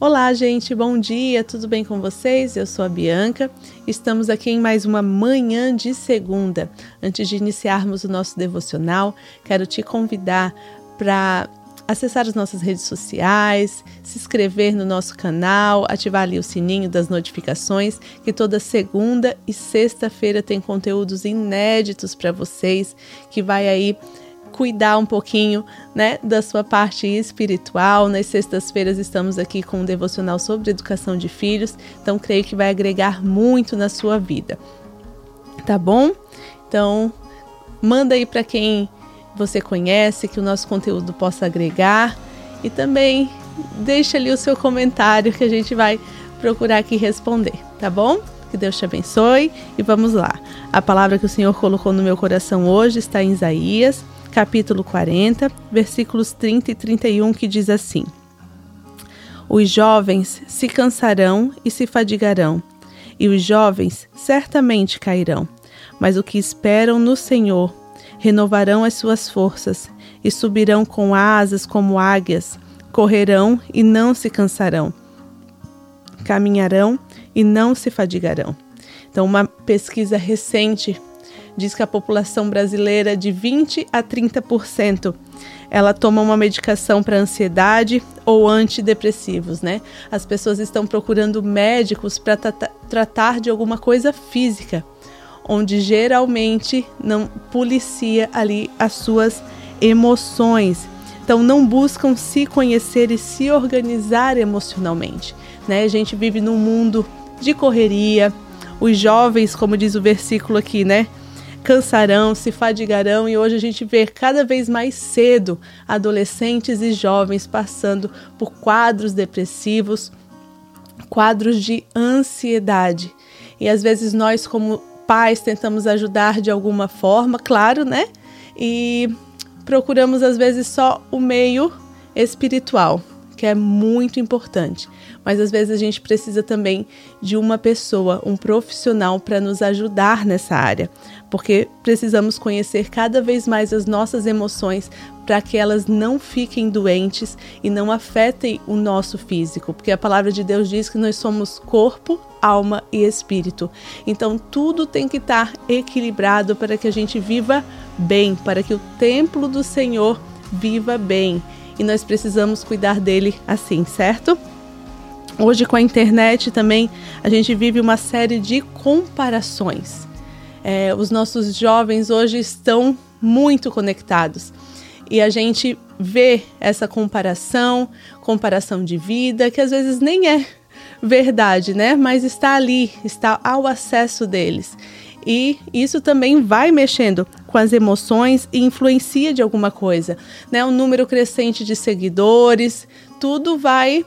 Olá, gente, bom dia, tudo bem com vocês? Eu sou a Bianca. Estamos aqui em mais uma manhã de segunda. Antes de iniciarmos o nosso devocional, quero te convidar para acessar as nossas redes sociais, se inscrever no nosso canal, ativar ali o sininho das notificações, que toda segunda e sexta-feira tem conteúdos inéditos para vocês, que vai aí cuidar um pouquinho, né, da sua parte espiritual. Nas sextas-feiras estamos aqui com um devocional sobre educação de filhos, então creio que vai agregar muito na sua vida. Tá bom? Então, manda aí para quem você conhece, que o nosso conteúdo possa agregar e também deixa ali o seu comentário que a gente vai procurar aqui responder, tá bom? Que Deus te abençoe e vamos lá. A palavra que o Senhor colocou no meu coração hoje está em Isaías capítulo 40, versículos 30 e 31, que diz assim: Os jovens se cansarão e se fadigarão, e os jovens certamente cairão, mas o que esperam no Senhor renovarão as suas forças e subirão com asas como águias, correrão e não se cansarão, caminharão e não se fadigarão. Então, uma pesquisa recente diz que a população brasileira de 20 a 30% ela toma uma medicação para ansiedade ou antidepressivos, né? As pessoas estão procurando médicos para tratar de alguma coisa física, onde geralmente não policia ali as suas emoções. Então não buscam se conhecer e se organizar emocionalmente, né? A gente vive num mundo de correria. Os jovens, como diz o versículo aqui, né? Cansarão, se fadigarão e hoje a gente vê cada vez mais cedo adolescentes e jovens passando por quadros depressivos, quadros de ansiedade. E às vezes nós como pais tentamos ajudar de alguma forma, claro, né? E procuramos às vezes só o meio espiritual que é muito importante. Mas às vezes a gente precisa também de uma pessoa, um profissional para nos ajudar nessa área, porque precisamos conhecer cada vez mais as nossas emoções para que elas não fiquem doentes e não afetem o nosso físico, porque a palavra de Deus diz que nós somos corpo, alma e espírito. Então tudo tem que estar equilibrado para que a gente viva bem, para que o templo do Senhor viva bem e nós precisamos cuidar dele assim, certo? Hoje com a internet também a gente vive uma série de comparações. É, os nossos jovens hoje estão muito conectados e a gente vê essa comparação, comparação de vida, que às vezes nem é verdade, né? Mas está ali, está ao acesso deles. E isso também vai mexendo com as emoções e influencia de alguma coisa, né? Um número crescente de seguidores, tudo vai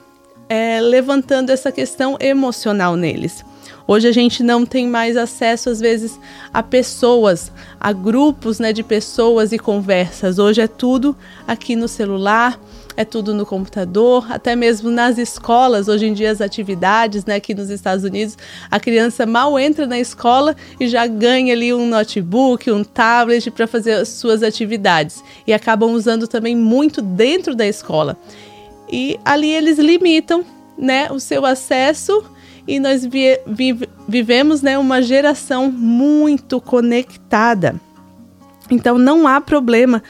é, levantando essa questão emocional neles. Hoje a gente não tem mais acesso, às vezes, a pessoas, a grupos né, de pessoas e conversas. Hoje é tudo aqui no celular, é tudo no computador, até mesmo nas escolas, hoje em dia as atividades, né, aqui nos Estados Unidos, a criança mal entra na escola e já ganha ali um notebook, um tablet para fazer as suas atividades e acabam usando também muito dentro da escola. E ali eles limitam, né, o seu acesso e nós vi vi vivemos, né, uma geração muito conectada. Então não há problema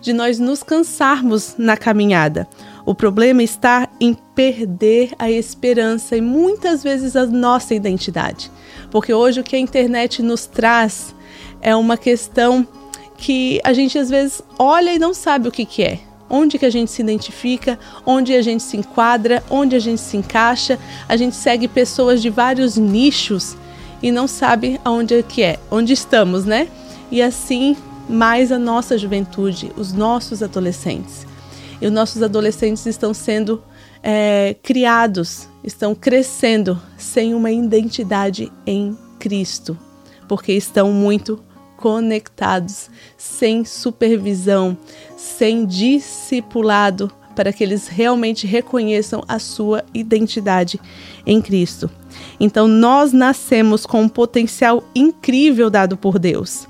de nós nos cansarmos na caminhada. O problema está em perder a esperança e muitas vezes a nossa identidade. Porque hoje o que a internet nos traz é uma questão que a gente às vezes olha e não sabe o que, que é. Onde que a gente se identifica, onde a gente se enquadra, onde a gente se encaixa. A gente segue pessoas de vários nichos e não sabe aonde é que é, onde estamos, né? E assim mais a nossa juventude, os nossos adolescentes. E os nossos adolescentes estão sendo é, criados, estão crescendo sem uma identidade em Cristo, porque estão muito conectados, sem supervisão, sem discipulado, para que eles realmente reconheçam a sua identidade em Cristo. Então, nós nascemos com um potencial incrível dado por Deus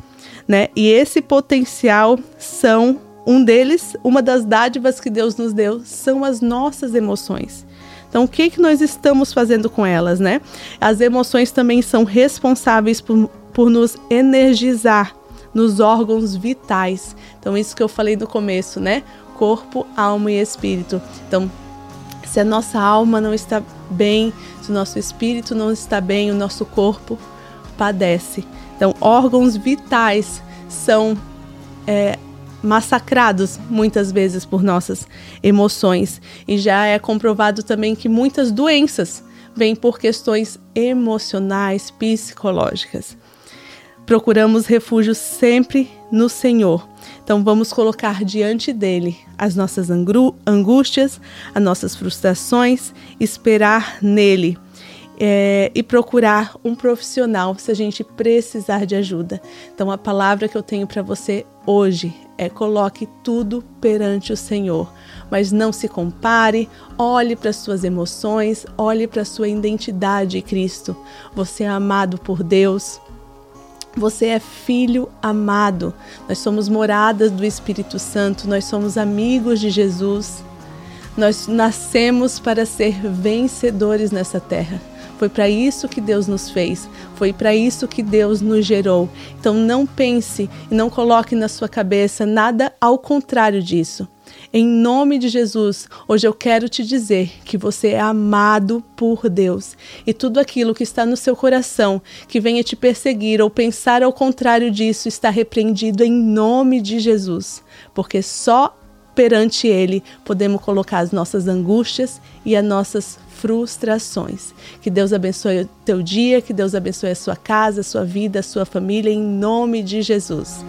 né? E esse potencial são um deles, uma das dádivas que Deus nos deu são as nossas emoções. Então, o que, que nós estamos fazendo com elas, né? As emoções também são responsáveis por, por nos energizar nos órgãos vitais. Então, isso que eu falei no começo, né? Corpo, alma e espírito. Então, se a nossa alma não está bem, se o nosso espírito não está bem, o nosso corpo padece. Então, órgãos vitais são é, massacrados muitas vezes por nossas emoções. E já é comprovado também que muitas doenças vêm por questões emocionais, psicológicas. Procuramos refúgio sempre no Senhor. Então vamos colocar diante dele as nossas angústias, as nossas frustrações, esperar nele é, e procurar um profissional se a gente precisar de ajuda. Então, a palavra que eu tenho para você hoje é: coloque tudo perante o Senhor, mas não se compare, olhe para suas emoções, olhe para sua identidade Cristo. Você é amado por Deus. Você é filho amado. Nós somos moradas do Espírito Santo, nós somos amigos de Jesus. Nós nascemos para ser vencedores nessa terra. Foi para isso que Deus nos fez, foi para isso que Deus nos gerou. Então não pense e não coloque na sua cabeça nada ao contrário disso. Em nome de Jesus, hoje eu quero te dizer que você é amado por Deus e tudo aquilo que está no seu coração que venha te perseguir ou pensar ao contrário disso está repreendido em nome de Jesus, porque só perante Ele podemos colocar as nossas angústias e as nossas frustrações. Que Deus abençoe o teu dia, que Deus abençoe a sua casa, a sua vida, a sua família, em nome de Jesus.